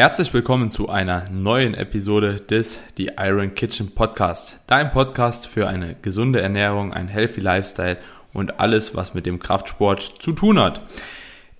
Herzlich willkommen zu einer neuen Episode des The Iron Kitchen Podcast. Dein Podcast für eine gesunde Ernährung, ein healthy Lifestyle und alles, was mit dem Kraftsport zu tun hat.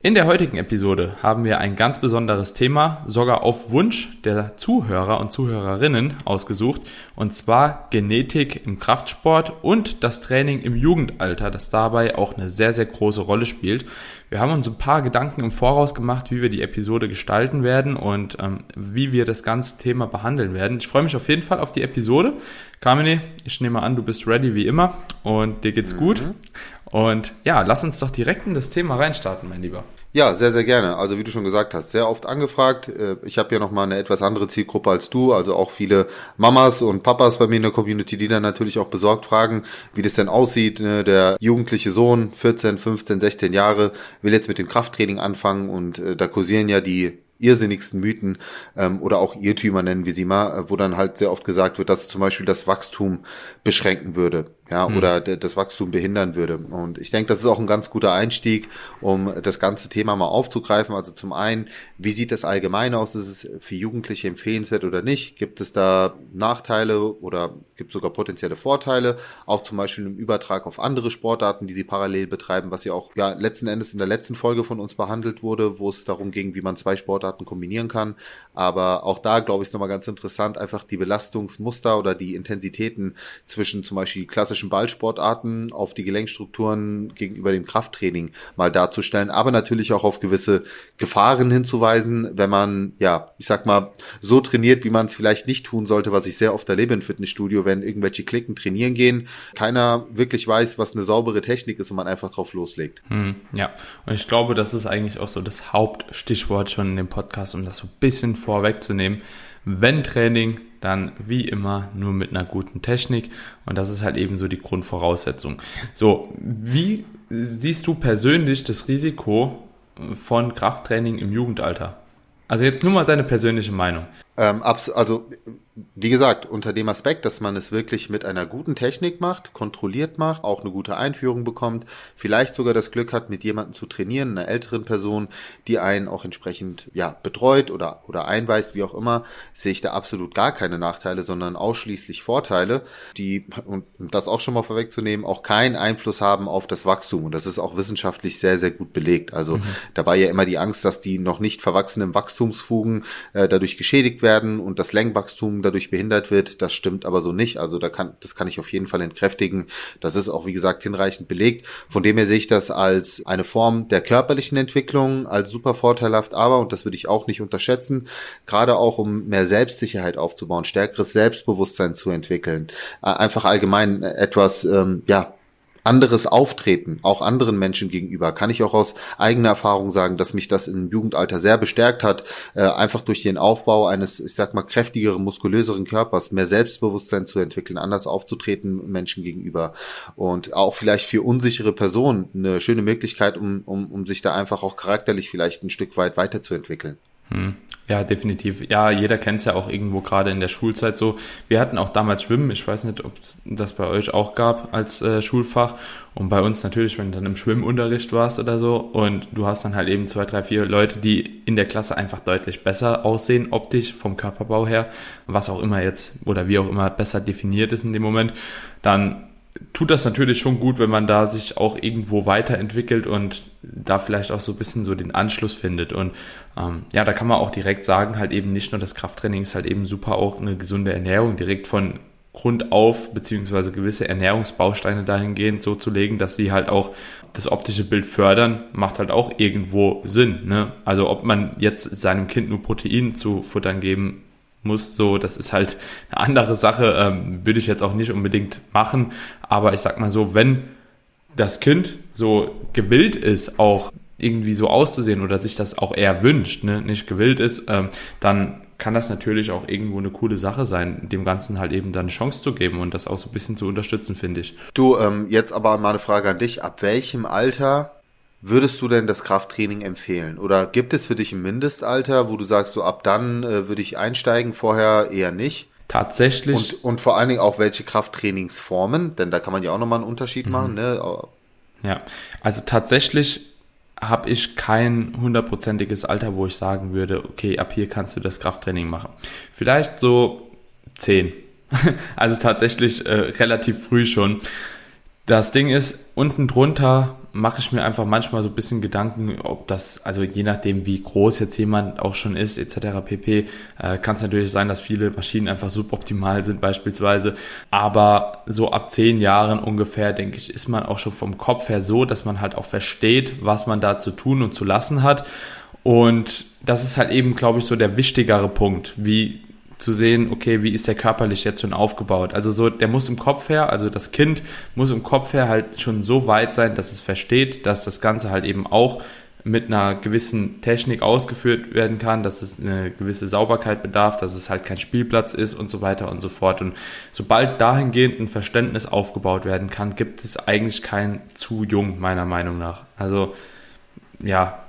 In der heutigen Episode haben wir ein ganz besonderes Thema, sogar auf Wunsch der Zuhörer und Zuhörerinnen ausgesucht, und zwar Genetik im Kraftsport und das Training im Jugendalter, das dabei auch eine sehr, sehr große Rolle spielt. Wir haben uns ein paar Gedanken im Voraus gemacht, wie wir die Episode gestalten werden und ähm, wie wir das ganze Thema behandeln werden. Ich freue mich auf jeden Fall auf die Episode. Carmine, ich nehme an, du bist ready wie immer und dir geht's mhm. gut. Und ja, lass uns doch direkt in das Thema reinstarten, mein Lieber. Ja, sehr, sehr gerne. Also wie du schon gesagt hast, sehr oft angefragt. Äh, ich habe ja nochmal eine etwas andere Zielgruppe als du, also auch viele Mamas und Papas bei mir in der Community, die dann natürlich auch besorgt fragen, wie das denn aussieht. Ne? Der jugendliche Sohn, 14, 15, 16 Jahre, will jetzt mit dem Krafttraining anfangen und äh, da kursieren ja die irrsinnigsten Mythen ähm, oder auch Irrtümer nennen wir sie mal, äh, wo dann halt sehr oft gesagt wird, dass zum Beispiel das Wachstum beschränken würde ja, hm. oder das Wachstum behindern würde. Und ich denke, das ist auch ein ganz guter Einstieg, um das ganze Thema mal aufzugreifen. Also zum einen, wie sieht das allgemein aus? Ist es für Jugendliche empfehlenswert oder nicht? Gibt es da Nachteile oder gibt es sogar potenzielle Vorteile? Auch zum Beispiel im Übertrag auf andere Sportarten, die sie parallel betreiben, was ja auch ja letzten Endes in der letzten Folge von uns behandelt wurde, wo es darum ging, wie man zwei Sportarten kombinieren kann. Aber auch da, glaube ich, ist nochmal ganz interessant, einfach die Belastungsmuster oder die Intensitäten zwischen zum Beispiel klassischen klassischen Ballsportarten auf die Gelenkstrukturen gegenüber dem Krafttraining mal darzustellen, aber natürlich auch auf gewisse Gefahren hinzuweisen, wenn man, ja, ich sag mal, so trainiert, wie man es vielleicht nicht tun sollte, was ich sehr oft erlebe im Fitnessstudio, wenn irgendwelche Klicken trainieren gehen, keiner wirklich weiß, was eine saubere Technik ist und man einfach drauf loslegt. Hm, ja, und ich glaube, das ist eigentlich auch so das Hauptstichwort schon in dem Podcast, um das so ein bisschen vorwegzunehmen. Wenn Training, dann wie immer nur mit einer guten Technik. Und das ist halt eben so die Grundvoraussetzung. So, wie siehst du persönlich das Risiko von Krafttraining im Jugendalter? Also jetzt nur mal deine persönliche Meinung. Ähm, also wie gesagt, unter dem Aspekt, dass man es wirklich mit einer guten Technik macht, kontrolliert macht, auch eine gute Einführung bekommt, vielleicht sogar das Glück hat, mit jemandem zu trainieren, einer älteren Person, die einen auch entsprechend ja betreut oder oder einweist, wie auch immer, sehe ich da absolut gar keine Nachteile, sondern ausschließlich Vorteile, die und um das auch schon mal vorwegzunehmen, auch keinen Einfluss haben auf das Wachstum und das ist auch wissenschaftlich sehr sehr gut belegt. Also mhm. da war ja immer die Angst, dass die noch nicht verwachsenen Wachstumsfugen äh, dadurch geschädigt werden und das Längenwachstum dadurch behindert wird. Das stimmt aber so nicht. Also da kann, das kann ich auf jeden Fall entkräftigen. Das ist auch, wie gesagt, hinreichend belegt. Von dem her sehe ich das als eine Form der körperlichen Entwicklung, als super vorteilhaft, aber, und das würde ich auch nicht unterschätzen, gerade auch um mehr Selbstsicherheit aufzubauen, stärkeres Selbstbewusstsein zu entwickeln, äh, einfach allgemein etwas, ähm, ja, anderes Auftreten, auch anderen Menschen gegenüber, kann ich auch aus eigener Erfahrung sagen, dass mich das im Jugendalter sehr bestärkt hat, äh, einfach durch den Aufbau eines, ich sag mal, kräftigeren, muskulöseren Körpers, mehr Selbstbewusstsein zu entwickeln, anders aufzutreten Menschen gegenüber und auch vielleicht für unsichere Personen eine schöne Möglichkeit, um, um, um sich da einfach auch charakterlich vielleicht ein Stück weit weiterzuentwickeln. Hm. Ja, definitiv. Ja, jeder kennt es ja auch irgendwo gerade in der Schulzeit so. Wir hatten auch damals Schwimmen. Ich weiß nicht, ob es das bei euch auch gab als äh, Schulfach. Und bei uns natürlich, wenn du dann im Schwimmunterricht warst oder so und du hast dann halt eben zwei, drei, vier Leute, die in der Klasse einfach deutlich besser aussehen, optisch, vom Körperbau her, was auch immer jetzt oder wie auch immer besser definiert ist in dem Moment, dann tut das natürlich schon gut, wenn man da sich auch irgendwo weiterentwickelt und da vielleicht auch so ein bisschen so den Anschluss findet. Und ähm, ja, da kann man auch direkt sagen, halt eben nicht nur das Krafttraining ist halt eben super auch eine gesunde Ernährung direkt von Grund auf, beziehungsweise gewisse Ernährungsbausteine dahingehend so zu legen, dass sie halt auch das optische Bild fördern, macht halt auch irgendwo Sinn. Ne? Also ob man jetzt seinem Kind nur Protein zu futtern geben muss. So, das ist halt eine andere Sache, ähm, würde ich jetzt auch nicht unbedingt machen. Aber ich sag mal so, wenn das Kind so gewillt ist, auch irgendwie so auszusehen oder sich das auch eher wünscht, ne, nicht gewillt ist, ähm, dann kann das natürlich auch irgendwo eine coole Sache sein, dem Ganzen halt eben dann eine Chance zu geben und das auch so ein bisschen zu unterstützen, finde ich. Du, ähm, jetzt aber mal eine Frage an dich. Ab welchem Alter würdest du denn das Krafttraining empfehlen? Oder gibt es für dich ein Mindestalter, wo du sagst, so ab dann äh, würde ich einsteigen, vorher eher nicht? Tatsächlich. Und, und vor allen Dingen auch welche Krafttrainingsformen, denn da kann man ja auch nochmal einen Unterschied mhm. machen. Ne? Ja, also tatsächlich habe ich kein hundertprozentiges Alter, wo ich sagen würde, okay, ab hier kannst du das Krafttraining machen. Vielleicht so zehn. Also tatsächlich äh, relativ früh schon. Das Ding ist, unten drunter mache ich mir einfach manchmal so ein bisschen Gedanken, ob das, also je nachdem, wie groß jetzt jemand auch schon ist, etc. pp, äh, kann es natürlich sein, dass viele Maschinen einfach suboptimal sind beispielsweise. Aber so ab zehn Jahren ungefähr, denke ich, ist man auch schon vom Kopf her so, dass man halt auch versteht, was man da zu tun und zu lassen hat. Und das ist halt eben, glaube ich, so der wichtigere Punkt, wie zu sehen, okay, wie ist der körperlich jetzt schon aufgebaut. Also so, der muss im Kopf her, also das Kind muss im Kopf her halt schon so weit sein, dass es versteht, dass das Ganze halt eben auch mit einer gewissen Technik ausgeführt werden kann, dass es eine gewisse Sauberkeit bedarf, dass es halt kein Spielplatz ist und so weiter und so fort. Und sobald dahingehend ein Verständnis aufgebaut werden kann, gibt es eigentlich kein zu jung, meiner Meinung nach. Also ja,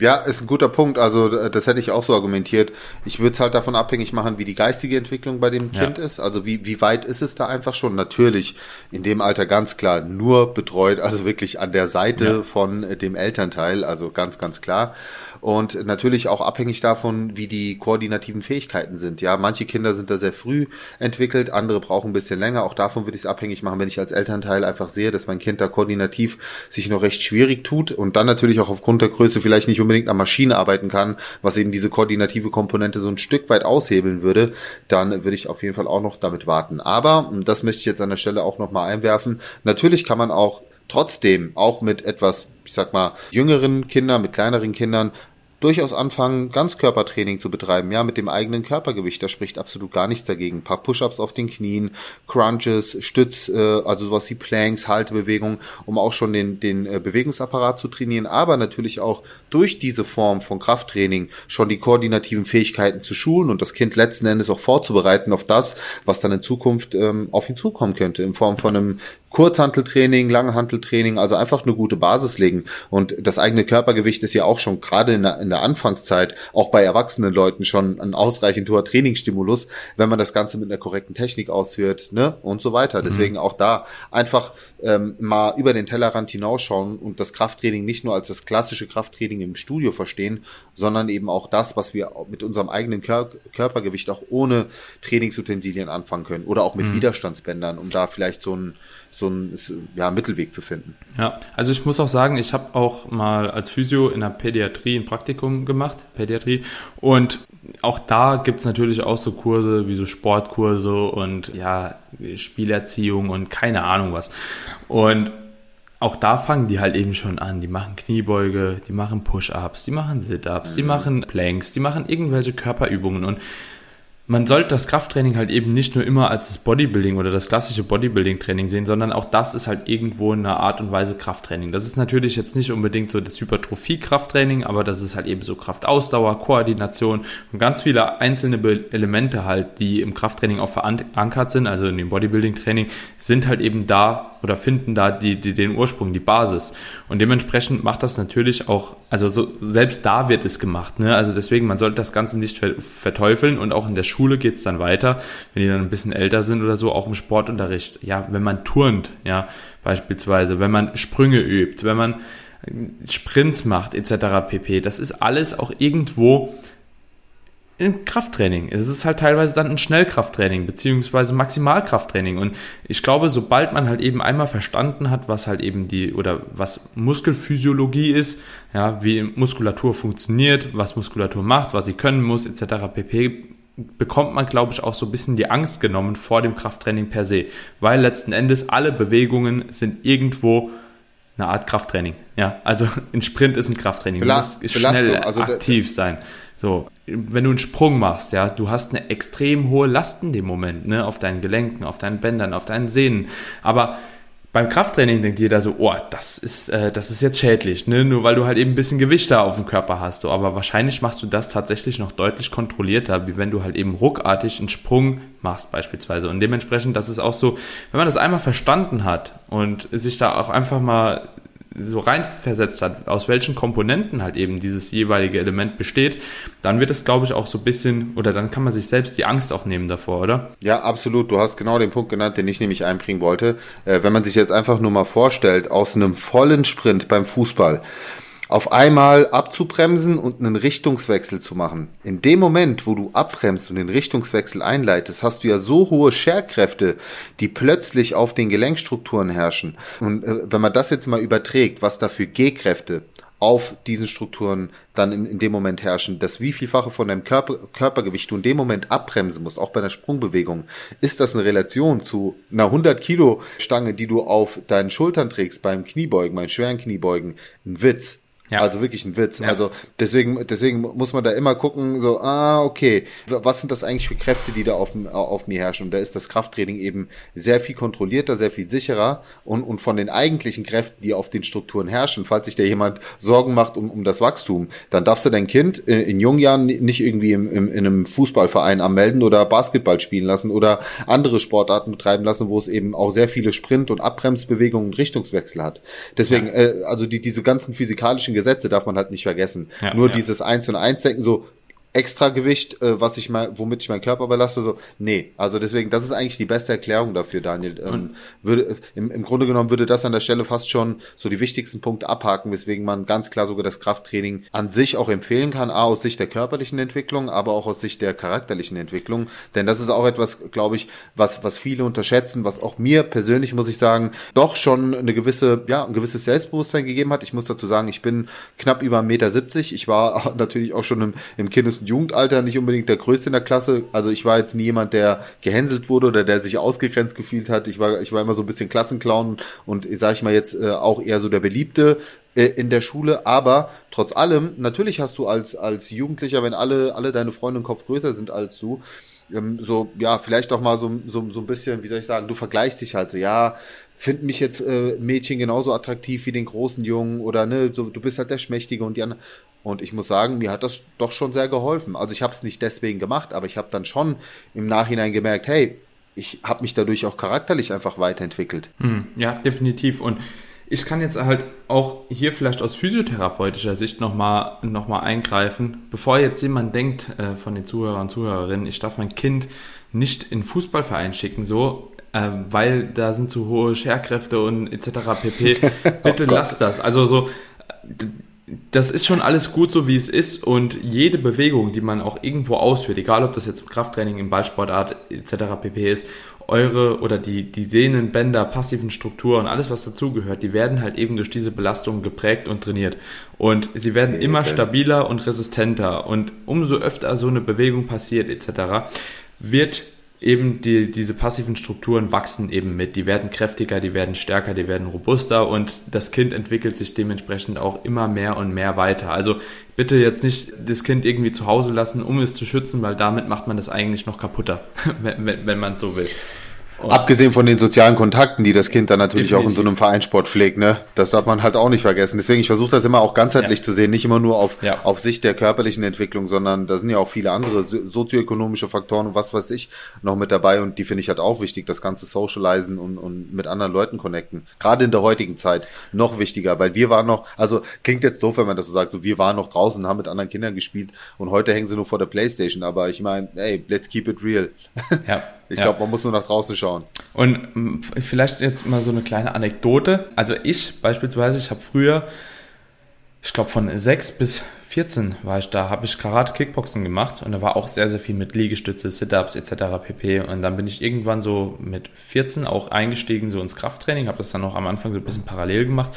ja, ist ein guter Punkt. Also das hätte ich auch so argumentiert. Ich würde es halt davon abhängig machen, wie die geistige Entwicklung bei dem Kind ja. ist. Also wie, wie weit ist es da einfach schon? Natürlich in dem Alter ganz klar nur betreut, also wirklich an der Seite ja. von dem Elternteil, also ganz, ganz klar und natürlich auch abhängig davon, wie die koordinativen Fähigkeiten sind. Ja, manche Kinder sind da sehr früh entwickelt, andere brauchen ein bisschen länger. Auch davon würde ich es abhängig machen, wenn ich als Elternteil einfach sehe, dass mein Kind da koordinativ sich noch recht schwierig tut und dann natürlich auch aufgrund der Größe vielleicht nicht unbedingt an Maschine arbeiten kann, was eben diese koordinative Komponente so ein Stück weit aushebeln würde, dann würde ich auf jeden Fall auch noch damit warten. Aber, das möchte ich jetzt an der Stelle auch nochmal einwerfen, natürlich kann man auch trotzdem auch mit etwas, ich sag mal, jüngeren Kindern, mit kleineren Kindern durchaus anfangen, Ganzkörpertraining zu betreiben, ja, mit dem eigenen Körpergewicht. Da spricht absolut gar nichts dagegen. Ein paar Push-ups auf den Knien, Crunches, Stütz, äh, also sowas wie Planks, Haltebewegungen, um auch schon den, den äh, Bewegungsapparat zu trainieren, aber natürlich auch durch diese Form von Krafttraining schon die koordinativen Fähigkeiten zu schulen und das Kind letzten Endes auch vorzubereiten auf das, was dann in Zukunft ähm, auf ihn zukommen könnte, in Form von einem Kurzhanteltraining, Langhanteltraining, also einfach eine gute Basis legen. Und das eigene Körpergewicht ist ja auch schon gerade in der, in der Anfangszeit, auch bei erwachsenen Leuten schon ein ausreichend hoher Trainingsstimulus, wenn man das Ganze mit einer korrekten Technik ausführt, ne, und so weiter. Mhm. Deswegen auch da einfach ähm, mal über den Tellerrand hinausschauen und das Krafttraining nicht nur als das klassische Krafttraining im Studio verstehen, sondern eben auch das, was wir mit unserem eigenen Kör Körpergewicht auch ohne Trainingsutensilien anfangen können oder auch mit mhm. Widerstandsbändern, um da vielleicht so ein so einen ja, Mittelweg zu finden. Ja, also ich muss auch sagen, ich habe auch mal als Physio in der Pädiatrie ein Praktikum gemacht, Pädiatrie, und auch da gibt es natürlich auch so Kurse wie so Sportkurse und ja, Spielerziehung und keine Ahnung was. Und auch da fangen die halt eben schon an. Die machen Kniebeuge, die machen Push-Ups, die machen Sit-Ups, mhm. die machen Planks, die machen irgendwelche Körperübungen und man sollte das Krafttraining halt eben nicht nur immer als das Bodybuilding oder das klassische Bodybuilding-Training sehen, sondern auch das ist halt irgendwo eine Art und Weise Krafttraining. Das ist natürlich jetzt nicht unbedingt so das Hypertrophie-Krafttraining, aber das ist halt eben so Kraftausdauer, Koordination und ganz viele einzelne Elemente halt, die im Krafttraining auch verankert sind, also in dem Bodybuilding-Training, sind halt eben da oder finden da die, die, den Ursprung, die Basis. Und dementsprechend macht das natürlich auch, also so, selbst da wird es gemacht. Ne? Also deswegen, man sollte das Ganze nicht verteufeln und auch in der Schule geht es dann weiter, wenn die dann ein bisschen älter sind oder so, auch im Sportunterricht. Ja, wenn man turnt, ja, beispielsweise, wenn man Sprünge übt, wenn man Sprints macht, etc. pp. Das ist alles auch irgendwo ein Krafttraining. Es ist halt teilweise dann ein Schnellkrafttraining beziehungsweise Maximalkrafttraining. Und ich glaube, sobald man halt eben einmal verstanden hat, was halt eben die oder was Muskelphysiologie ist, ja, wie Muskulatur funktioniert, was Muskulatur macht, was sie können muss, etc. pp bekommt man, glaube ich, auch so ein bisschen die Angst genommen vor dem Krafttraining per se, weil letzten Endes alle Bewegungen sind irgendwo eine Art Krafttraining. Ja, also ein Sprint ist ein Krafttraining. Belast, du musst schnell also aktiv sein. So, wenn du einen Sprung machst, ja, du hast eine extrem hohe Last in dem Moment, ne, auf deinen Gelenken, auf deinen Bändern, auf deinen Sehnen. Aber beim Krafttraining denkt jeder so, oh, das ist, äh, das ist jetzt schädlich, ne? nur weil du halt eben ein bisschen Gewicht da auf dem Körper hast. So. Aber wahrscheinlich machst du das tatsächlich noch deutlich kontrollierter, wie wenn du halt eben ruckartig einen Sprung machst beispielsweise. Und dementsprechend, das ist auch so, wenn man das einmal verstanden hat und sich da auch einfach mal so reinversetzt hat, aus welchen Komponenten halt eben dieses jeweilige Element besteht, dann wird es, glaube ich, auch so ein bisschen, oder dann kann man sich selbst die Angst auch nehmen davor, oder? Ja, absolut. Du hast genau den Punkt genannt, den ich nämlich einbringen wollte. Äh, wenn man sich jetzt einfach nur mal vorstellt, aus einem vollen Sprint beim Fußball, auf einmal abzubremsen und einen Richtungswechsel zu machen. In dem Moment, wo du abbremst und den Richtungswechsel einleitest, hast du ja so hohe Scherkräfte, die plötzlich auf den Gelenkstrukturen herrschen. Und äh, wenn man das jetzt mal überträgt, was da für G-Kräfte auf diesen Strukturen dann in, in dem Moment herrschen, das wie vielfache von deinem Körper, Körpergewicht du in dem Moment abbremsen musst, auch bei einer Sprungbewegung, ist das eine Relation zu einer 100 Kilo Stange, die du auf deinen Schultern trägst beim Kniebeugen, beim schweren Kniebeugen, ein Witz. Ja. Also wirklich ein Witz. Ja. Also deswegen, deswegen muss man da immer gucken, so, ah, okay, was sind das eigentlich für Kräfte, die da auf, auf mir herrschen? Und da ist das Krafttraining eben sehr viel kontrollierter, sehr viel sicherer und, und von den eigentlichen Kräften, die auf den Strukturen herrschen, falls sich da jemand Sorgen macht um, um das Wachstum, dann darfst du dein Kind in, in jungen Jahren nicht irgendwie im, im, in einem Fußballverein anmelden oder Basketball spielen lassen oder andere Sportarten betreiben lassen, wo es eben auch sehr viele Sprint- und Abbremsbewegungen und Richtungswechsel hat. Deswegen, ja. äh, also die, diese ganzen physikalischen Gesetze darf man halt nicht vergessen. Ja, Nur ja. dieses Eins und Eins denken, so, Extragewicht, äh, was ich mal, womit ich meinen Körper belaste, so, nee. Also deswegen, das ist eigentlich die beste Erklärung dafür, Daniel. Ähm, würde, im, Im Grunde genommen würde das an der Stelle fast schon so die wichtigsten Punkte abhaken, weswegen man ganz klar sogar das Krafttraining an sich auch empfehlen kann, A, aus Sicht der körperlichen Entwicklung, aber auch aus Sicht der charakterlichen Entwicklung. Denn das ist auch etwas, glaube ich, was, was viele unterschätzen, was auch mir persönlich, muss ich sagen, doch schon eine gewisse, ja, ein gewisses Selbstbewusstsein gegeben hat. Ich muss dazu sagen, ich bin knapp über 1,70 Meter. Ich war natürlich auch schon im, im Kindes- Jugendalter nicht unbedingt der Größte in der Klasse. Also ich war jetzt nie jemand, der gehänselt wurde oder der sich ausgegrenzt gefühlt hat. Ich war, ich war immer so ein bisschen Klassenclown und sage ich mal jetzt äh, auch eher so der Beliebte äh, in der Schule. Aber trotz allem, natürlich hast du als, als Jugendlicher, wenn alle, alle deine Freunde im Kopf größer sind als du, ähm, so, ja, vielleicht auch mal so, so, so ein bisschen, wie soll ich sagen, du vergleichst dich halt so, ja, finden mich jetzt äh, Mädchen genauso attraktiv wie den großen Jungen oder ne, so, du bist halt der Schmächtige und die anderen. Und ich muss sagen, mir hat das doch schon sehr geholfen. Also ich habe es nicht deswegen gemacht, aber ich habe dann schon im Nachhinein gemerkt, hey, ich habe mich dadurch auch charakterlich einfach weiterentwickelt. Hm, ja, definitiv. Und ich kann jetzt halt auch hier vielleicht aus physiotherapeutischer Sicht nochmal noch mal eingreifen. Bevor jetzt jemand denkt äh, von den Zuhörern und Zuhörerinnen, ich darf mein Kind nicht in Fußballverein schicken, so, äh, weil da sind zu hohe Scherkräfte und etc. pp. Bitte oh lasst das. Also so, das ist schon alles gut so, wie es ist und jede Bewegung, die man auch irgendwo ausführt, egal ob das jetzt Krafttraining im Ballsportart etc. pp ist, eure oder die, die Sehnen, Bänder, passiven Strukturen, alles was dazugehört, die werden halt eben durch diese Belastung geprägt und trainiert. Und sie werden okay, immer okay. stabiler und resistenter und umso öfter so eine Bewegung passiert etc., wird eben die, diese passiven Strukturen wachsen eben mit. Die werden kräftiger, die werden stärker, die werden robuster und das Kind entwickelt sich dementsprechend auch immer mehr und mehr weiter. Also bitte jetzt nicht das Kind irgendwie zu Hause lassen, um es zu schützen, weil damit macht man das eigentlich noch kaputter, wenn, wenn, wenn man so will. Und Abgesehen von den sozialen Kontakten, die das Kind dann natürlich Definitiv. auch in so einem Vereinssport pflegt, ne? Das darf man halt auch nicht vergessen. Deswegen, ich versuche das immer auch ganzheitlich ja. zu sehen, nicht immer nur auf, ja. auf Sicht der körperlichen Entwicklung, sondern da sind ja auch viele andere sozioökonomische Faktoren und was weiß ich noch mit dabei und die finde ich halt auch wichtig, das ganze Socializen und, und mit anderen Leuten connecten. Gerade in der heutigen Zeit noch wichtiger, weil wir waren noch, also klingt jetzt doof, wenn man das so sagt, so wir waren noch draußen, haben mit anderen Kindern gespielt und heute hängen sie nur vor der Playstation, aber ich meine, ey, let's keep it real. Ja. Ich ja. glaube, man muss nur nach draußen schauen. Und vielleicht jetzt mal so eine kleine Anekdote. Also ich beispielsweise, ich habe früher, ich glaube von sechs bis 14 war ich da, habe ich Karate Kickboxen gemacht und da war auch sehr, sehr viel mit Liegestütze, Sit-Ups etc. pp. Und dann bin ich irgendwann so mit 14 auch eingestiegen so ins Krafttraining, habe das dann auch am Anfang so ein bisschen parallel gemacht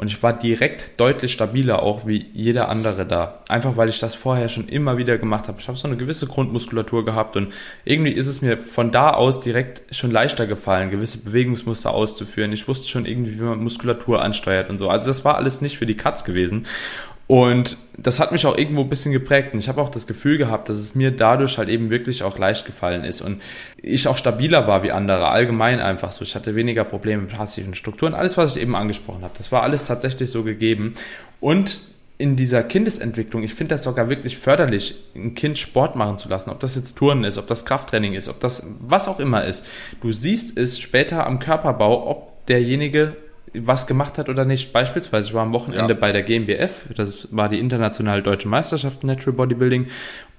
und ich war direkt deutlich stabiler auch wie jeder andere da. Einfach weil ich das vorher schon immer wieder gemacht habe. Ich habe so eine gewisse Grundmuskulatur gehabt und irgendwie ist es mir von da aus direkt schon leichter gefallen, gewisse Bewegungsmuster auszuführen. Ich wusste schon irgendwie, wie man Muskulatur ansteuert und so. Also das war alles nicht für die Katz gewesen. Und das hat mich auch irgendwo ein bisschen geprägt. Und ich habe auch das Gefühl gehabt, dass es mir dadurch halt eben wirklich auch leicht gefallen ist. Und ich auch stabiler war wie andere, allgemein einfach so. Ich hatte weniger Probleme mit passiven Strukturen. Alles, was ich eben angesprochen habe, das war alles tatsächlich so gegeben. Und in dieser Kindesentwicklung, ich finde das sogar wirklich förderlich, ein Kind Sport machen zu lassen, ob das jetzt Turnen ist, ob das Krafttraining ist, ob das was auch immer ist. Du siehst es später am Körperbau, ob derjenige was gemacht hat oder nicht. Beispielsweise, ich war am Wochenende ja. bei der GmbF, das war die internationale deutsche Meisterschaft Natural Bodybuilding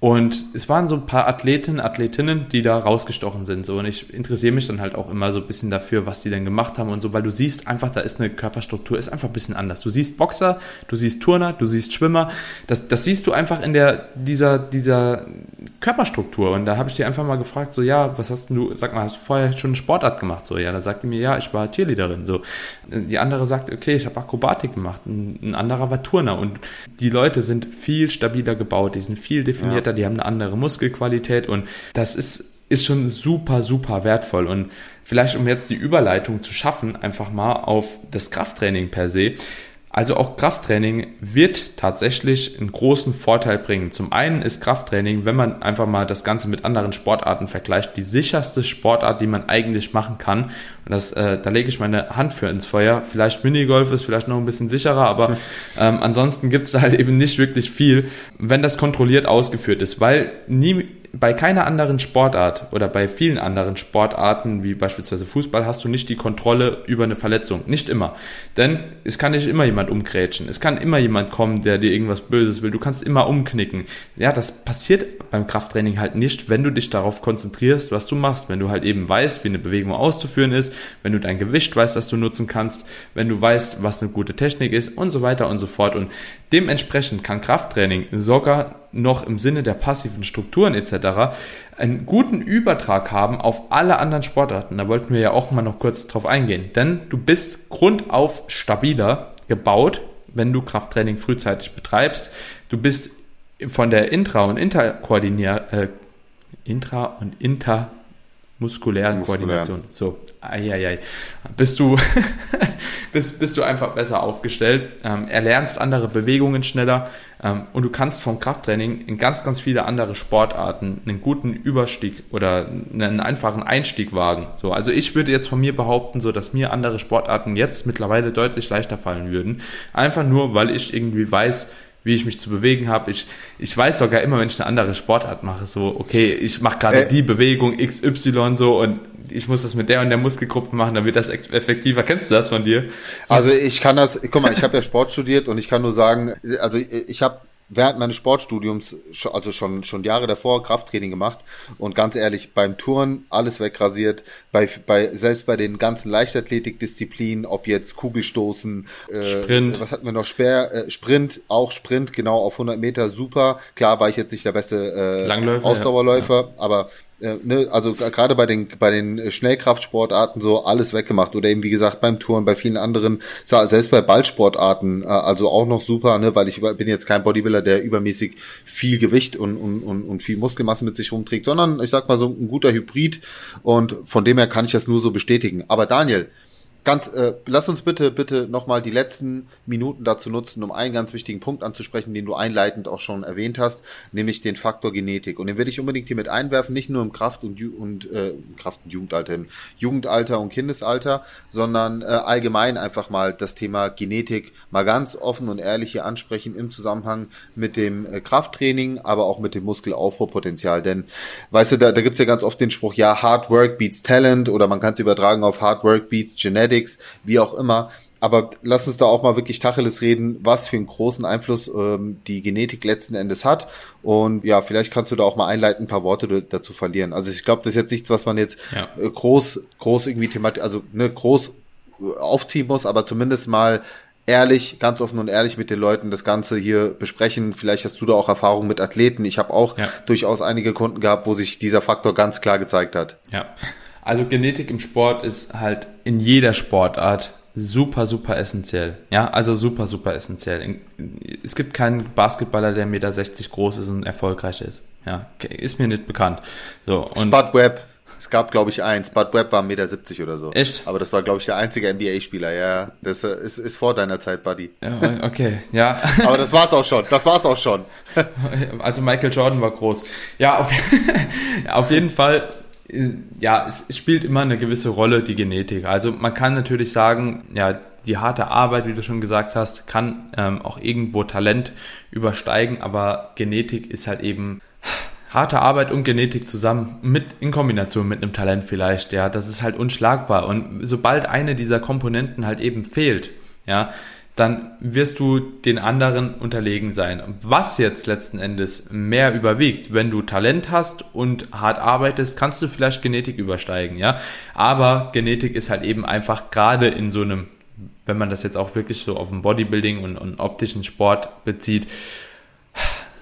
und es waren so ein paar Athletinnen, Athletinnen, die da rausgestochen sind. So. Und ich interessiere mich dann halt auch immer so ein bisschen dafür, was die denn gemacht haben und so, weil du siehst einfach, da ist eine Körperstruktur, ist einfach ein bisschen anders. Du siehst Boxer, du siehst Turner, du siehst Schwimmer. Das, das siehst du einfach in der, dieser, dieser Körperstruktur. Und da habe ich dir einfach mal gefragt, so, ja, was hast du, sag mal, hast du vorher schon eine Sportart gemacht? So, ja, da sagte mir, ja, ich war Cheerleaderin. So. Die andere sagt, okay, ich habe Akrobatik gemacht. Ein, ein anderer war Turner. Und die Leute sind viel stabiler gebaut, die sind viel definierter. Ja stärker, die haben eine andere Muskelqualität und das ist, ist schon super, super wertvoll. Und vielleicht, um jetzt die Überleitung zu schaffen, einfach mal auf das Krafttraining per se. Also auch Krafttraining wird tatsächlich einen großen Vorteil bringen. Zum einen ist Krafttraining, wenn man einfach mal das Ganze mit anderen Sportarten vergleicht, die sicherste Sportart, die man eigentlich machen kann. Und das, äh, da lege ich meine Hand für ins Feuer. Vielleicht Minigolf ist vielleicht noch ein bisschen sicherer, aber ähm, ansonsten gibt es da halt eben nicht wirklich viel, wenn das kontrolliert ausgeführt ist, weil nie bei keiner anderen Sportart oder bei vielen anderen Sportarten, wie beispielsweise Fußball, hast du nicht die Kontrolle über eine Verletzung. Nicht immer. Denn es kann nicht immer jemand umgrätschen. Es kann immer jemand kommen, der dir irgendwas Böses will. Du kannst immer umknicken. Ja, das passiert beim Krafttraining halt nicht, wenn du dich darauf konzentrierst, was du machst. Wenn du halt eben weißt, wie eine Bewegung auszuführen ist, wenn du dein Gewicht weißt, das du nutzen kannst, wenn du weißt, was eine gute Technik ist und so weiter und so fort. Und dementsprechend kann Krafttraining sogar noch im Sinne der passiven Strukturen etc. einen guten Übertrag haben auf alle anderen Sportarten. Da wollten wir ja auch mal noch kurz drauf eingehen. Denn du bist grundauf stabiler gebaut, wenn du Krafttraining frühzeitig betreibst. Du bist von der Intra- und Interkoordinier äh, Intra- und Inter muskulären Muskulär. Koordination. So, eieiei. Bist du, bist, bist du einfach besser aufgestellt, ähm, erlernst andere Bewegungen schneller ähm, und du kannst vom Krafttraining in ganz, ganz viele andere Sportarten einen guten Überstieg oder einen einfachen Einstieg wagen. So, also ich würde jetzt von mir behaupten, so dass mir andere Sportarten jetzt mittlerweile deutlich leichter fallen würden. Einfach nur, weil ich irgendwie weiß, wie ich mich zu bewegen habe. Ich, ich weiß sogar immer, wenn ich eine andere Sportart mache, so, okay, ich mache gerade äh, die Bewegung XY so und ich muss das mit der und der Muskelgruppe machen, dann wird das effektiver. Kennst du das von dir? Also ich kann das, guck mal, ich habe ja Sport studiert und ich kann nur sagen, also ich habe während meines Sportstudiums, also schon, schon Jahre davor, Krafttraining gemacht. Und ganz ehrlich, beim Touren alles wegrasiert. Bei, bei, selbst bei den ganzen Leichtathletikdisziplinen, ob jetzt Kugelstoßen, äh, Sprint. was hatten wir noch? Speer, äh, Sprint, auch Sprint, genau, auf 100 Meter, super. Klar war ich jetzt nicht der beste äh, Ausdauerläufer, ja. aber äh, ne, also gerade bei den bei den Schnellkraftsportarten so alles weggemacht oder eben wie gesagt beim Touren, bei vielen anderen, selbst bei Ballsportarten, äh, also auch noch super, ne, weil ich bin jetzt kein Bodybuilder, der übermäßig viel Gewicht und, und, und, und viel Muskelmasse mit sich rumträgt, sondern ich sag mal so ein guter Hybrid und von dem her kann ich das nur so bestätigen. Aber Daniel, ganz, äh, lass uns bitte, bitte nochmal die letzten Minuten dazu nutzen, um einen ganz wichtigen Punkt anzusprechen, den du einleitend auch schon erwähnt hast, nämlich den Faktor Genetik. Und den will ich unbedingt hier mit einwerfen, nicht nur im Kraft- und, und äh, Kraft- und Jugendalter, im Jugendalter und Kindesalter, sondern äh, allgemein einfach mal das Thema Genetik mal ganz offen und ehrlich hier ansprechen im Zusammenhang mit dem äh, Krafttraining, aber auch mit dem Muskelaufbaupotenzial. Denn, weißt du, da, da gibt's ja ganz oft den Spruch, ja, Hard Work beats Talent oder man kann es übertragen auf Hard Work beats Genetics Genetics, wie auch immer. Aber lass uns da auch mal wirklich Tacheles reden, was für einen großen Einfluss ähm, die Genetik letzten Endes hat. Und ja, vielleicht kannst du da auch mal einleiten, ein paar Worte dazu verlieren. Also ich glaube, das ist jetzt nichts, was man jetzt ja. Äh, groß, groß irgendwie thematisch, also ne, groß äh, aufziehen muss, aber zumindest mal ehrlich, ganz offen und ehrlich mit den Leuten das Ganze hier besprechen. Vielleicht hast du da auch Erfahrung mit Athleten. Ich habe auch ja. durchaus einige Kunden gehabt, wo sich dieser Faktor ganz klar gezeigt hat. Ja. Also Genetik im Sport ist halt in jeder Sportart super, super essentiell. Ja, also super, super essentiell. Es gibt keinen Basketballer, der 1,60 Meter groß ist und erfolgreich ist. Ja, ist mir nicht bekannt. So, und Spud Webb. Es gab, glaube ich, eins. Bud Webb war 1,70 Meter oder so. Echt? Aber das war, glaube ich, der einzige NBA-Spieler. Ja, das äh, ist, ist vor deiner Zeit, Buddy. Ja, okay, ja. Aber das war's auch schon. Das war's auch schon. Also Michael Jordan war groß. Ja, auf, auf jeden Fall ja, es, spielt immer eine gewisse Rolle, die Genetik. Also man kann natürlich sagen, ja, die harte Arbeit, wie du schon gesagt hast, kann ähm, auch irgendwo Talent übersteigen, aber Genetik ist halt eben harte Arbeit und Genetik zusammen mit in Kombination mit einem Talent vielleicht, ja, das ist halt unschlagbar und sobald eine dieser Komponenten halt eben fehlt, ja, dann wirst du den anderen unterlegen sein. Was jetzt letzten Endes mehr überwiegt, wenn du Talent hast und hart arbeitest, kannst du vielleicht Genetik übersteigen, ja. Aber Genetik ist halt eben einfach gerade in so einem, wenn man das jetzt auch wirklich so auf den Bodybuilding und, und optischen Sport bezieht,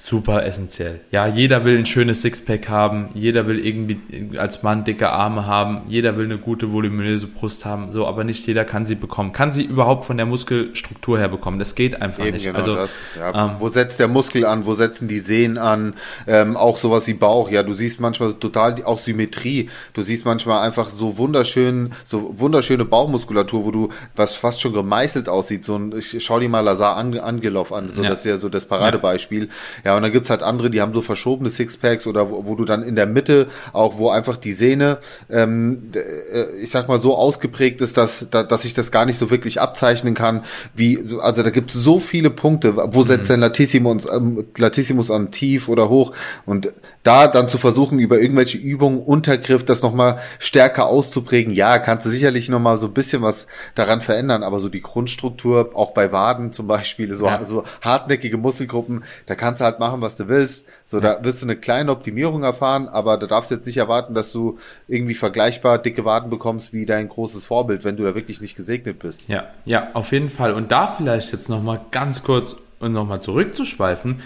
super essentiell. Ja, jeder will ein schönes Sixpack haben, jeder will irgendwie als Mann dicke Arme haben, jeder will eine gute voluminöse Brust haben, so, aber nicht jeder kann sie bekommen. Kann sie überhaupt von der Muskelstruktur her bekommen? Das geht einfach Eben nicht. Genau also, das, ja. ähm, wo setzt der Muskel an? Wo setzen die Sehnen an? Ähm, auch sowas wie Bauch. Ja, du siehst manchmal total die, auch Symmetrie. Du siehst manchmal einfach so wunderschön, so wunderschöne Bauchmuskulatur, wo du was fast schon gemeißelt aussieht. So ein, ich schau dir mal Lazar Angelov an, so ja. das ist ja so das Paradebeispiel. Ja, und dann gibt's halt andere, die haben so verschobene Sixpacks oder wo, wo du dann in der Mitte auch, wo einfach die Sehne, ähm, äh, ich sag mal, so ausgeprägt ist, dass, dass ich das gar nicht so wirklich abzeichnen kann, wie, also da gibt's so viele Punkte, wo setzt mhm. denn Latissimus, ähm, Latissimus an tief oder hoch und da dann zu versuchen, über irgendwelche Übungen, Untergriff, das nochmal stärker auszuprägen, ja, kannst du sicherlich nochmal so ein bisschen was daran verändern, aber so die Grundstruktur, auch bei Waden zum Beispiel, so, ja. so hartnäckige Muskelgruppen, da kannst du halt machen, was du willst. So, da wirst du eine kleine Optimierung erfahren, aber da darfst du jetzt nicht erwarten, dass du irgendwie vergleichbar dicke Waden bekommst wie dein großes Vorbild, wenn du da wirklich nicht gesegnet bist. Ja, ja, auf jeden Fall. Und da vielleicht jetzt nochmal ganz kurz und nochmal zurückzuschweifen,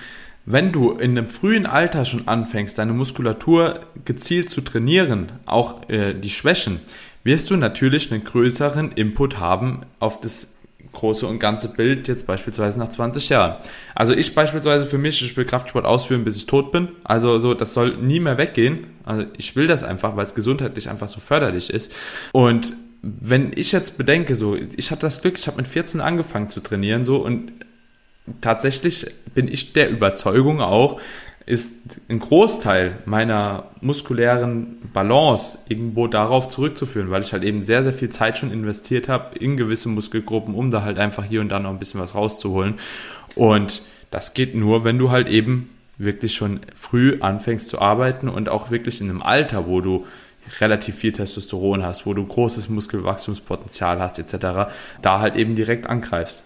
wenn du in einem frühen Alter schon anfängst, deine Muskulatur gezielt zu trainieren, auch äh, die Schwächen, wirst du natürlich einen größeren Input haben auf das große und ganze Bild jetzt beispielsweise nach 20 Jahren. Also ich beispielsweise für mich, ich will Kraftsport ausführen, bis ich tot bin. Also so, das soll nie mehr weggehen. Also ich will das einfach, weil es gesundheitlich einfach so förderlich ist. Und wenn ich jetzt bedenke, so, ich hatte das Glück, ich habe mit 14 angefangen zu trainieren, so und tatsächlich bin ich der Überzeugung auch, ist ein Großteil meiner muskulären Balance irgendwo darauf zurückzuführen, weil ich halt eben sehr, sehr viel Zeit schon investiert habe in gewisse Muskelgruppen, um da halt einfach hier und da noch ein bisschen was rauszuholen. Und das geht nur, wenn du halt eben wirklich schon früh anfängst zu arbeiten und auch wirklich in einem Alter, wo du relativ viel Testosteron hast, wo du großes Muskelwachstumspotenzial hast etc., da halt eben direkt angreifst.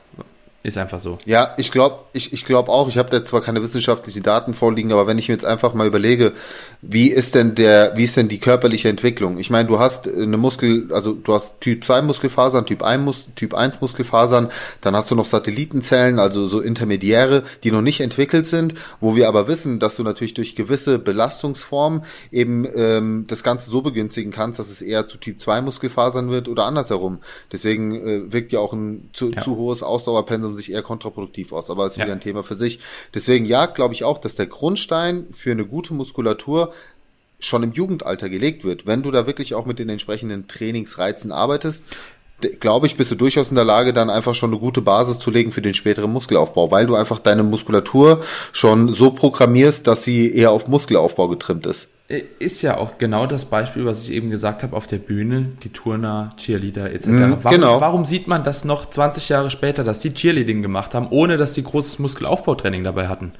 Ist einfach so. Ja, ich glaube ich, ich glaub auch, ich habe da zwar keine wissenschaftlichen Daten vorliegen, aber wenn ich mir jetzt einfach mal überlege, wie ist denn der, wie ist denn die körperliche Entwicklung? Ich meine, du hast eine Muskel, also du hast Typ 2 Muskelfasern, Typ 1, Mus typ 1 Muskelfasern, dann hast du noch Satellitenzellen, also so Intermediäre, die noch nicht entwickelt sind, wo wir aber wissen, dass du natürlich durch gewisse Belastungsformen eben ähm, das Ganze so begünstigen kannst, dass es eher zu Typ 2 Muskelfasern wird oder andersherum. Deswegen äh, wirkt ja auch ein zu, ja. zu hohes Ausdauerpensum sich eher kontraproduktiv aus, aber es ist ja. wieder ein Thema für sich. Deswegen ja, glaube ich auch, dass der Grundstein für eine gute Muskulatur schon im Jugendalter gelegt wird. Wenn du da wirklich auch mit den entsprechenden Trainingsreizen arbeitest, glaube ich, bist du durchaus in der Lage, dann einfach schon eine gute Basis zu legen für den späteren Muskelaufbau, weil du einfach deine Muskulatur schon so programmierst, dass sie eher auf Muskelaufbau getrimmt ist. Äh, ist ja auch genau das Beispiel, was ich eben gesagt habe auf der Bühne, die Turner, Cheerleader etc. Mm, warum, genau. warum sieht man das noch 20 Jahre später, dass die Cheerleading gemacht haben, ohne dass sie großes Muskelaufbautraining dabei hatten?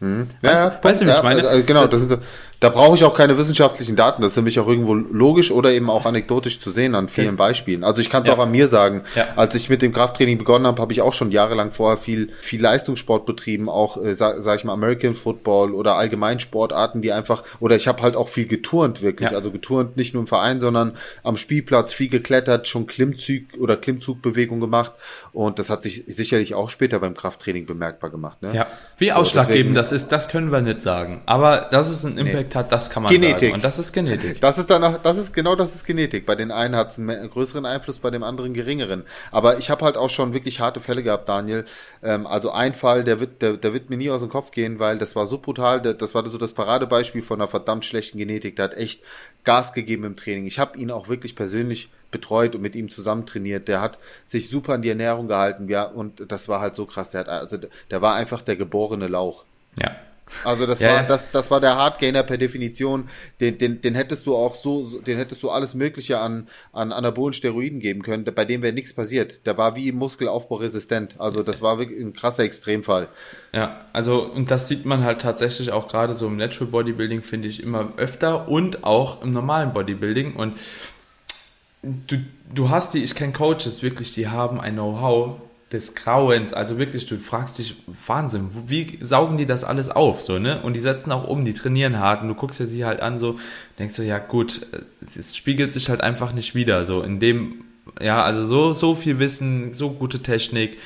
Hm. Weißt, ja, weißt du, wie ich meine? Ja, genau, das sind, da brauche ich auch keine wissenschaftlichen Daten. Das ist nämlich auch irgendwo logisch oder eben auch anekdotisch zu sehen an vielen okay. Beispielen. Also ich kann es ja. auch an mir sagen. Ja. Als ich mit dem Krafttraining begonnen habe, habe ich auch schon jahrelang vorher viel, viel Leistungssport betrieben, auch, äh, sag, sag ich mal, American Football oder allgemein Sportarten, die einfach, oder ich habe halt auch viel geturnt, wirklich. Ja. Also geturnt nicht nur im Verein, sondern am Spielplatz viel geklettert, schon Klimmzug oder Klimmzugbewegung gemacht. Und das hat sich sicherlich auch später beim Krafttraining bemerkbar gemacht. Ne? Ja, wie so, ausschlaggebend das ist, das können wir nicht sagen. Aber das ist ein Impact. Nee Impact hat, das kann man Genetik. sagen. Und das ist Genetik. Das ist dann auch, das ist genau das ist Genetik. Bei den einen hat es einen größeren Einfluss, bei dem anderen geringeren. Aber ich habe halt auch schon wirklich harte Fälle gehabt, Daniel. Ähm, also ein Fall, der wird, der, der wird mir nie aus dem Kopf gehen, weil das war so brutal. Das war so das Paradebeispiel von einer verdammt schlechten Genetik. Der hat echt Gas gegeben im Training. Ich habe ihn auch wirklich persönlich betreut und mit ihm zusammen trainiert. Der hat sich super an die Ernährung gehalten, ja, und das war halt so krass. Der hat, also, der war einfach der geborene Lauch. Ja. Also das Ja, war das das war der Hardgainer per Definition. Den den den hättest du auch so so- den hättest du alles mögliche an an anabolen Steroiden geben können. Bei dem wäre nichts passiert. Der war wie Muskelaufbau resistent. Also das war wirklich ein krasser Extremfall. Ja, also und das sieht man halt tatsächlich auch gerade so im Natural Bodybuilding, finde ich, immer öfter und auch im normalen Bodybuilding. Und du, du hast die, ich kenne Coaches wirklich, die haben ein Know-how des Grauens. Also wirklich, du fragst dich, Wahnsinn, wie saugen die das alles auf? So, ne? Und die setzen auch um, die trainieren hart und du guckst ja sie halt an, so, denkst du, ja gut, es spiegelt sich halt einfach nicht wieder. So, in dem, ja, also so, so viel Wissen, so gute Technik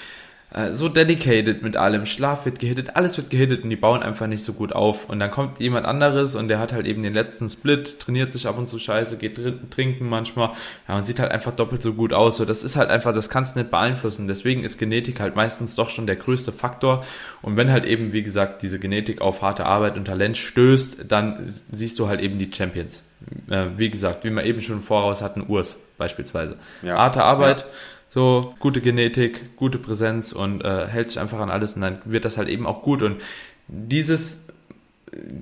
äh, so dedicated mit allem. Schlaf wird gehittet, alles wird gehittet und die bauen einfach nicht so gut auf. Und dann kommt jemand anderes und der hat halt eben den letzten Split, trainiert sich ab und zu scheiße, geht trinken manchmal, ja, und sieht halt einfach doppelt so gut aus. So, das ist halt einfach, das kannst du nicht beeinflussen. Deswegen ist Genetik halt meistens doch schon der größte Faktor. Und wenn halt eben, wie gesagt, diese Genetik auf harte Arbeit und Talent stößt, dann siehst du halt eben die Champions. Äh, wie gesagt, wie wir eben schon im voraus hatten, Urs beispielsweise. Ja. Harte Arbeit, so gute Genetik, gute Präsenz und äh, hält sich einfach an alles und dann wird das halt eben auch gut. Und dieses,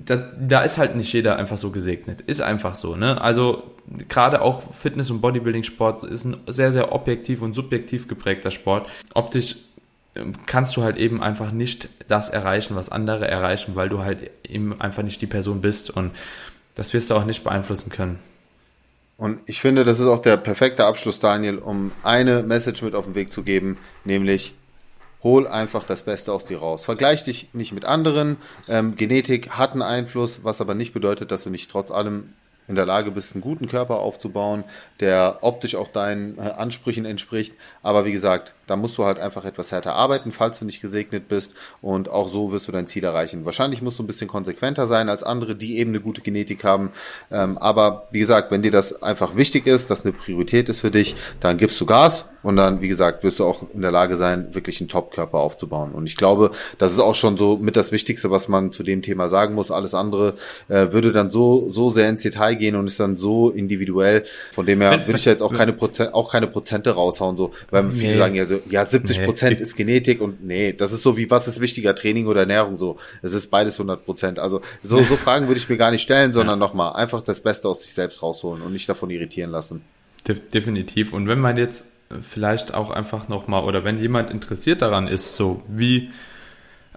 da, da ist halt nicht jeder einfach so gesegnet. Ist einfach so, ne? Also gerade auch Fitness- und Bodybuilding-Sport ist ein sehr, sehr objektiv und subjektiv geprägter Sport. Optisch ähm, kannst du halt eben einfach nicht das erreichen, was andere erreichen, weil du halt eben einfach nicht die Person bist und das wirst du auch nicht beeinflussen können. Und ich finde, das ist auch der perfekte Abschluss, Daniel, um eine Message mit auf den Weg zu geben, nämlich hol einfach das Beste aus dir raus. Vergleich dich nicht mit anderen. Ähm, Genetik hat einen Einfluss, was aber nicht bedeutet, dass du nicht trotz allem in der Lage bist, einen guten Körper aufzubauen, der optisch auch deinen äh, Ansprüchen entspricht. Aber wie gesagt, da musst du halt einfach etwas härter arbeiten, falls du nicht gesegnet bist. Und auch so wirst du dein Ziel erreichen. Wahrscheinlich musst du ein bisschen konsequenter sein als andere, die eben eine gute Genetik haben. Ähm, aber wie gesagt, wenn dir das einfach wichtig ist, dass eine Priorität ist für dich, dann gibst du Gas und dann, wie gesagt, wirst du auch in der Lage sein, wirklich einen Top-Körper aufzubauen. Und ich glaube, das ist auch schon so mit das Wichtigste, was man zu dem Thema sagen muss. Alles andere äh, würde dann so, so sehr ins Detail gehen und ist dann so individuell. Von dem her würde ich jetzt auch keine Prozent, auch keine Prozente raushauen, so, weil viele Nee. sagen ja so, ja, 70 Prozent Nee. ist Genetik und nee, das ist so wie, was ist wichtiger, Training oder Ernährung, so. Es ist beides 100 Prozent. Also, so, so Fragen würde ich mir gar nicht stellen, sondern nochmal einfach das Beste aus sich selbst rausholen und nicht davon irritieren lassen. De definitiv. Und wenn man jetzt äh, vielleicht auch einfach nochmal, oder wenn jemand interessiert daran ist, so wie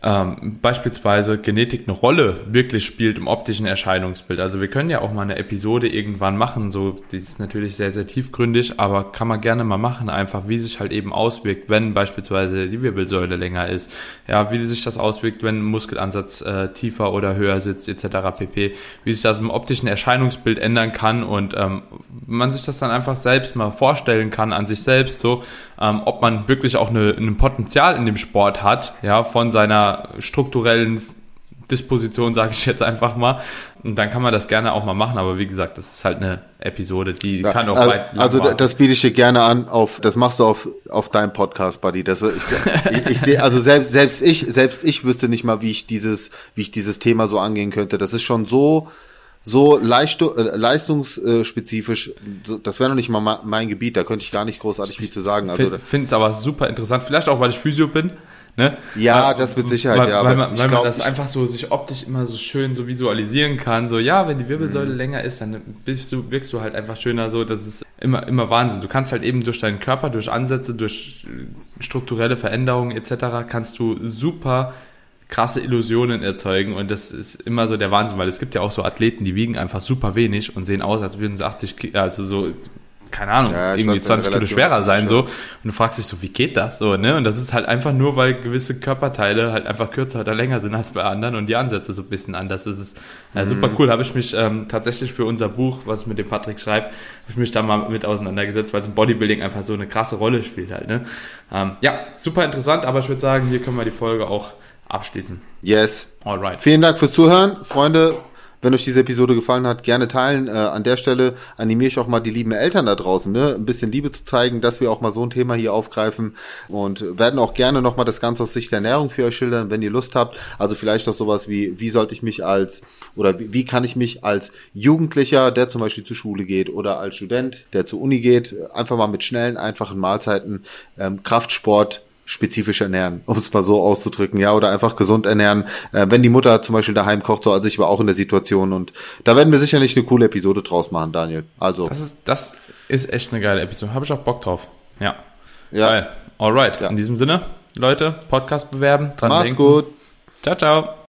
ähm, beispielsweise Genetik eine Rolle wirklich spielt im optischen Erscheinungsbild. Also wir können ja auch mal eine Episode irgendwann machen, so die ist natürlich sehr, sehr tiefgründig, aber kann man gerne mal machen, einfach wie sich halt eben auswirkt, wenn beispielsweise die Wirbelsäule länger ist, ja, wie sich das auswirkt, wenn ein Muskelansatz äh, tiefer oder höher sitzt, etc. pp, wie sich das im optischen Erscheinungsbild ändern kann und ähm, man sich das dann einfach selbst mal vorstellen kann an sich selbst, so, ähm, ob man wirklich auch eine, ein Potenzial in dem Sport hat, ja, von seiner strukturellen Disposition, sage ich jetzt einfach mal. Und dann kann man das gerne auch mal machen, aber wie gesagt, das ist halt eine Episode, die kann auch also, weit also warten. das biete ich dir gerne an auf das machst du auf auf deinem Podcast Buddy das ich, ich, ich sehe also selbst selbst ich selbst ich wüsste nicht mal wie ich dieses wie ich dieses Thema so angehen könnte das ist schon so so leicht, äh, leistungsspezifisch das wäre noch nicht mal ma- mein Gebiet da könnte ich gar nicht großartig viel zu sagen also da- finde es aber super interessant, vielleicht auch, weil ich Physio bin. Ne? Ja, Weil- das mit Sicherheit, weil, ja, Weil man, weil glaub, man das einfach so sich optisch immer so schön so visualisieren kann. So, ja, wenn die Wirbelsäule Mhm. länger ist, dann bist du, wirkst du halt einfach schöner so. Das ist immer, immer Wahnsinn. Du kannst halt eben durch deinen Körper, durch Ansätze, durch äh, strukturelle Veränderungen etc. kannst du super krasse Illusionen erzeugen und das ist immer so der Wahnsinn, weil es gibt ja auch so Athleten, die wiegen einfach super wenig und sehen aus, als würden sie 80 Kilo, also so, keine Ahnung, Ja, irgendwie weiß, deine 20 Kilo schwerer sein so und du fragst dich so, wie geht das so, ne? Und das ist halt einfach nur, weil gewisse Körperteile halt einfach kürzer oder länger sind als bei anderen und die Ansätze so ein bisschen anders. Das ist äh, super Mhm. cool. Habe ich mich ähm, tatsächlich für unser Buch, was ich mit dem Patrick schreibe, habe ich mich da mal mit auseinandergesetzt, weil es im Bodybuilding einfach so eine krasse Rolle spielt halt, ne? Ähm, ja, super interessant, aber ich würde sagen, hier können wir die Folge auch abschließen. yes Alright. Vielen Dank fürs Zuhören, Freunde. Wenn euch diese Episode gefallen hat, gerne teilen. Äh, an der Stelle animiere ich auch mal die lieben Eltern da draußen, ne? ein bisschen Liebe zu zeigen, dass wir auch mal so ein Thema hier aufgreifen und werden auch gerne nochmal das Ganze aus Sicht der Ernährung für euch schildern, wenn ihr Lust habt. Also vielleicht auch sowas wie, wie sollte ich mich als, oder wie, wie kann ich mich als Jugendlicher, der zum Beispiel zur Schule geht oder als Student, der zur Uni geht, einfach mal mit schnellen, einfachen Mahlzeiten, ähm, Kraftsport, spezifisch ernähren, um es mal so auszudrücken, ja, oder einfach gesund ernähren, äh, wenn die Mutter zum Beispiel daheim kocht, so, also ich war auch in der Situation und da werden wir sicherlich eine coole Episode draus machen, Daniel. Also. Das ist, das ist echt eine geile Episode. Habe ich auch Bock drauf. Ja. Ja. Geil. Alright. Ja. In diesem Sinne, Leute, Podcast bewerben. Dran Macht's denken. gut. Ciao, ciao.